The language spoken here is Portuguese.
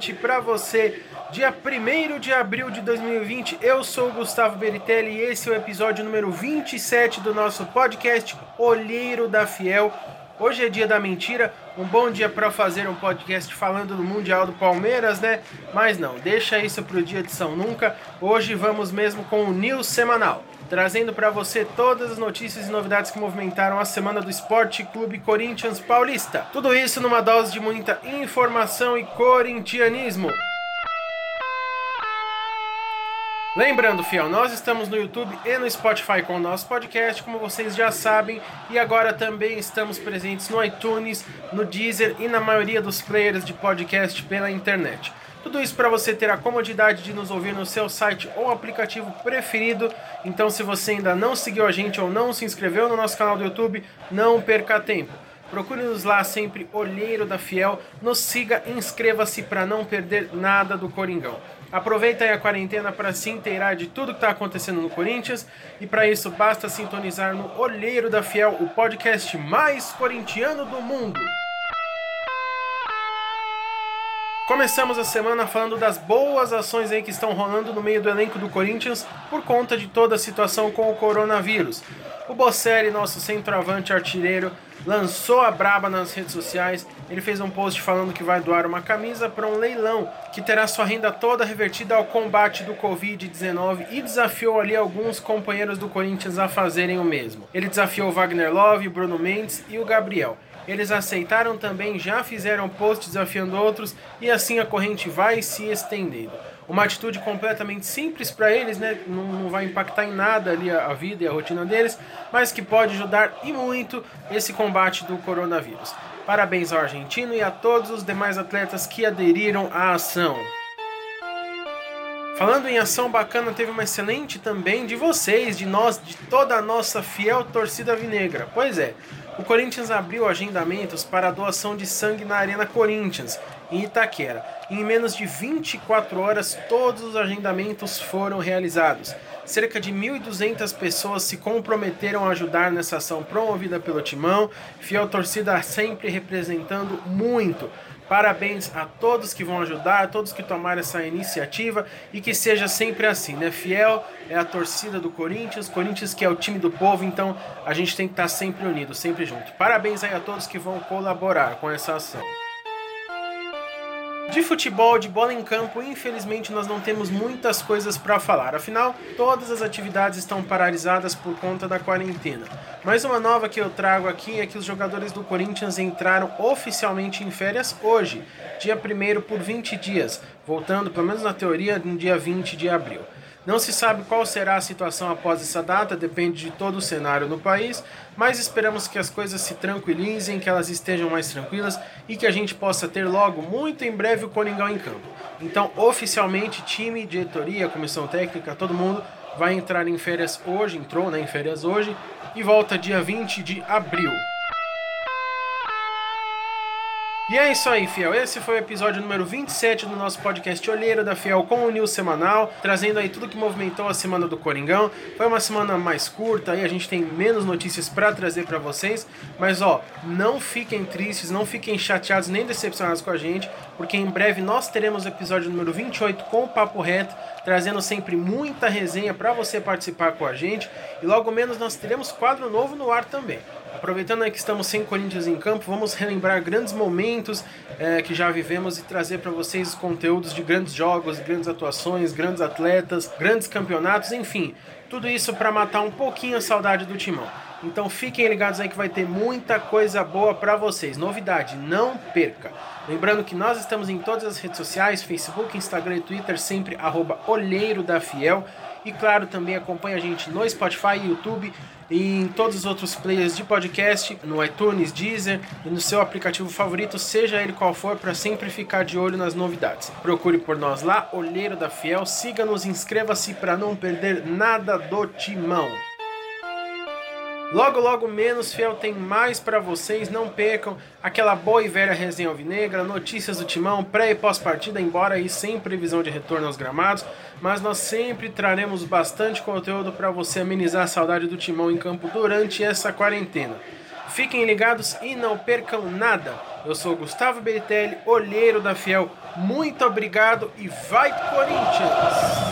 noite para você. Dia 1 de abril de 2020, eu sou o Gustavo Beritelli e esse é o episódio número 27 do nosso podcast Olheiro da Fiel. Hoje é dia da mentira, um bom dia para fazer um podcast falando do Mundial do Palmeiras, né? Mas não, deixa isso pro dia de São Nunca. Hoje vamos mesmo com o News Semanal trazendo para você todas as notícias e novidades que movimentaram a semana do Esporte Clube Corinthians Paulista. Tudo isso numa dose de muita informação e corintianismo. Lembrando, fiel, nós estamos no YouTube e no Spotify com o nosso podcast, como vocês já sabem, e agora também estamos presentes no iTunes, no Deezer e na maioria dos players de podcast pela internet. Tudo isso para você ter a comodidade de nos ouvir no seu site ou aplicativo preferido. Então, se você ainda não seguiu a gente ou não se inscreveu no nosso canal do YouTube, não perca tempo. Procure-nos lá sempre, Olheiro da Fiel. Nos siga inscreva-se para não perder nada do Coringão. Aproveita aí a quarentena para se inteirar de tudo que está acontecendo no Corinthians. E para isso basta sintonizar no Olheiro da Fiel, o podcast mais corintiano do mundo. Começamos a semana falando das boas ações aí que estão rolando no meio do elenco do Corinthians por conta de toda a situação com o coronavírus. O Bocelli, nosso centroavante artilheiro, lançou a braba nas redes sociais. Ele fez um post falando que vai doar uma camisa para um leilão que terá sua renda toda revertida ao combate do Covid-19 e desafiou ali alguns companheiros do Corinthians a fazerem o mesmo. Ele desafiou Wagner Love, Bruno Mendes e o Gabriel. Eles aceitaram também, já fizeram post desafiando outros e assim a corrente vai se estendendo. Uma atitude completamente simples para eles, né? Não, não, vai impactar em nada ali a, a vida e a rotina deles, mas que pode ajudar e muito esse combate do coronavírus. Parabéns ao argentino e a todos os demais atletas que aderiram à ação. Falando em ação bacana, teve uma excelente também de vocês, de nós, de toda a nossa fiel torcida vinegra. Pois é, o Corinthians abriu agendamentos para a doação de sangue na Arena Corinthians, em Itaquera. Em menos de 24 horas, todos os agendamentos foram realizados. Cerca de 1.200 pessoas se comprometeram a ajudar nessa ação promovida pelo Timão, fiel torcida sempre representando muito. Parabéns a todos que vão ajudar, a todos que tomaram essa iniciativa e que seja sempre assim, né? Fiel é a torcida do Corinthians, Corinthians que é o time do povo, então a gente tem que estar sempre unido, sempre junto. Parabéns aí a todos que vão colaborar com essa ação. De futebol, de bola em campo, infelizmente nós não temos muitas coisas para falar. Afinal, todas as atividades estão paralisadas por conta da quarentena. Mas uma nova que eu trago aqui é que os jogadores do Corinthians entraram oficialmente em férias hoje, dia 1 por 20 dias, voltando, pelo menos na teoria, no dia 20 de abril. Não se sabe qual será a situação após essa data, depende de todo o cenário no país, mas esperamos que as coisas se tranquilizem, que elas estejam mais tranquilas e que a gente possa ter logo, muito em breve, o Coringão em campo. Então, oficialmente, time, diretoria, comissão técnica, todo mundo vai entrar em férias hoje, entrou né, em férias hoje e volta dia 20 de abril. E é isso aí, Fiel. Esse foi o episódio número 27 do nosso podcast Olheiro da Fiel com o News Semanal, trazendo aí tudo que movimentou a semana do Coringão. Foi uma semana mais curta, aí a gente tem menos notícias para trazer para vocês, mas ó, não fiquem tristes, não fiquem chateados nem decepcionados com a gente, porque em breve nós teremos o episódio número 28 com o Papo Reto, trazendo sempre muita resenha para você participar com a gente, e logo menos nós teremos quadro novo no ar também. Aproveitando que estamos sem Corinthians em campo, vamos relembrar grandes momentos é, que já vivemos e trazer para vocês os conteúdos de grandes jogos, grandes atuações, grandes atletas, grandes campeonatos, enfim, tudo isso para matar um pouquinho a saudade do timão. Então fiquem ligados aí que vai ter muita coisa boa para vocês. Novidade, não perca. Lembrando que nós estamos em todas as redes sociais, Facebook, Instagram e Twitter, sempre arroba Olheiro da Fiel. E claro, também acompanha a gente no Spotify, YouTube e em todos os outros players de podcast, no iTunes, Deezer e no seu aplicativo favorito, seja ele qual for, para sempre ficar de olho nas novidades. Procure por nós lá, Olheiro da Fiel, siga-nos, inscreva-se para não perder nada do timão. Logo, logo menos fiel tem mais para vocês. Não percam aquela boa e velha resenha alvinegra, notícias do timão, pré e pós-partida, embora aí sem previsão de retorno aos gramados. Mas nós sempre traremos bastante conteúdo para você amenizar a saudade do timão em campo durante essa quarentena. Fiquem ligados e não percam nada. Eu sou Gustavo Beritelli, olheiro da Fiel. Muito obrigado e vai Corinthians!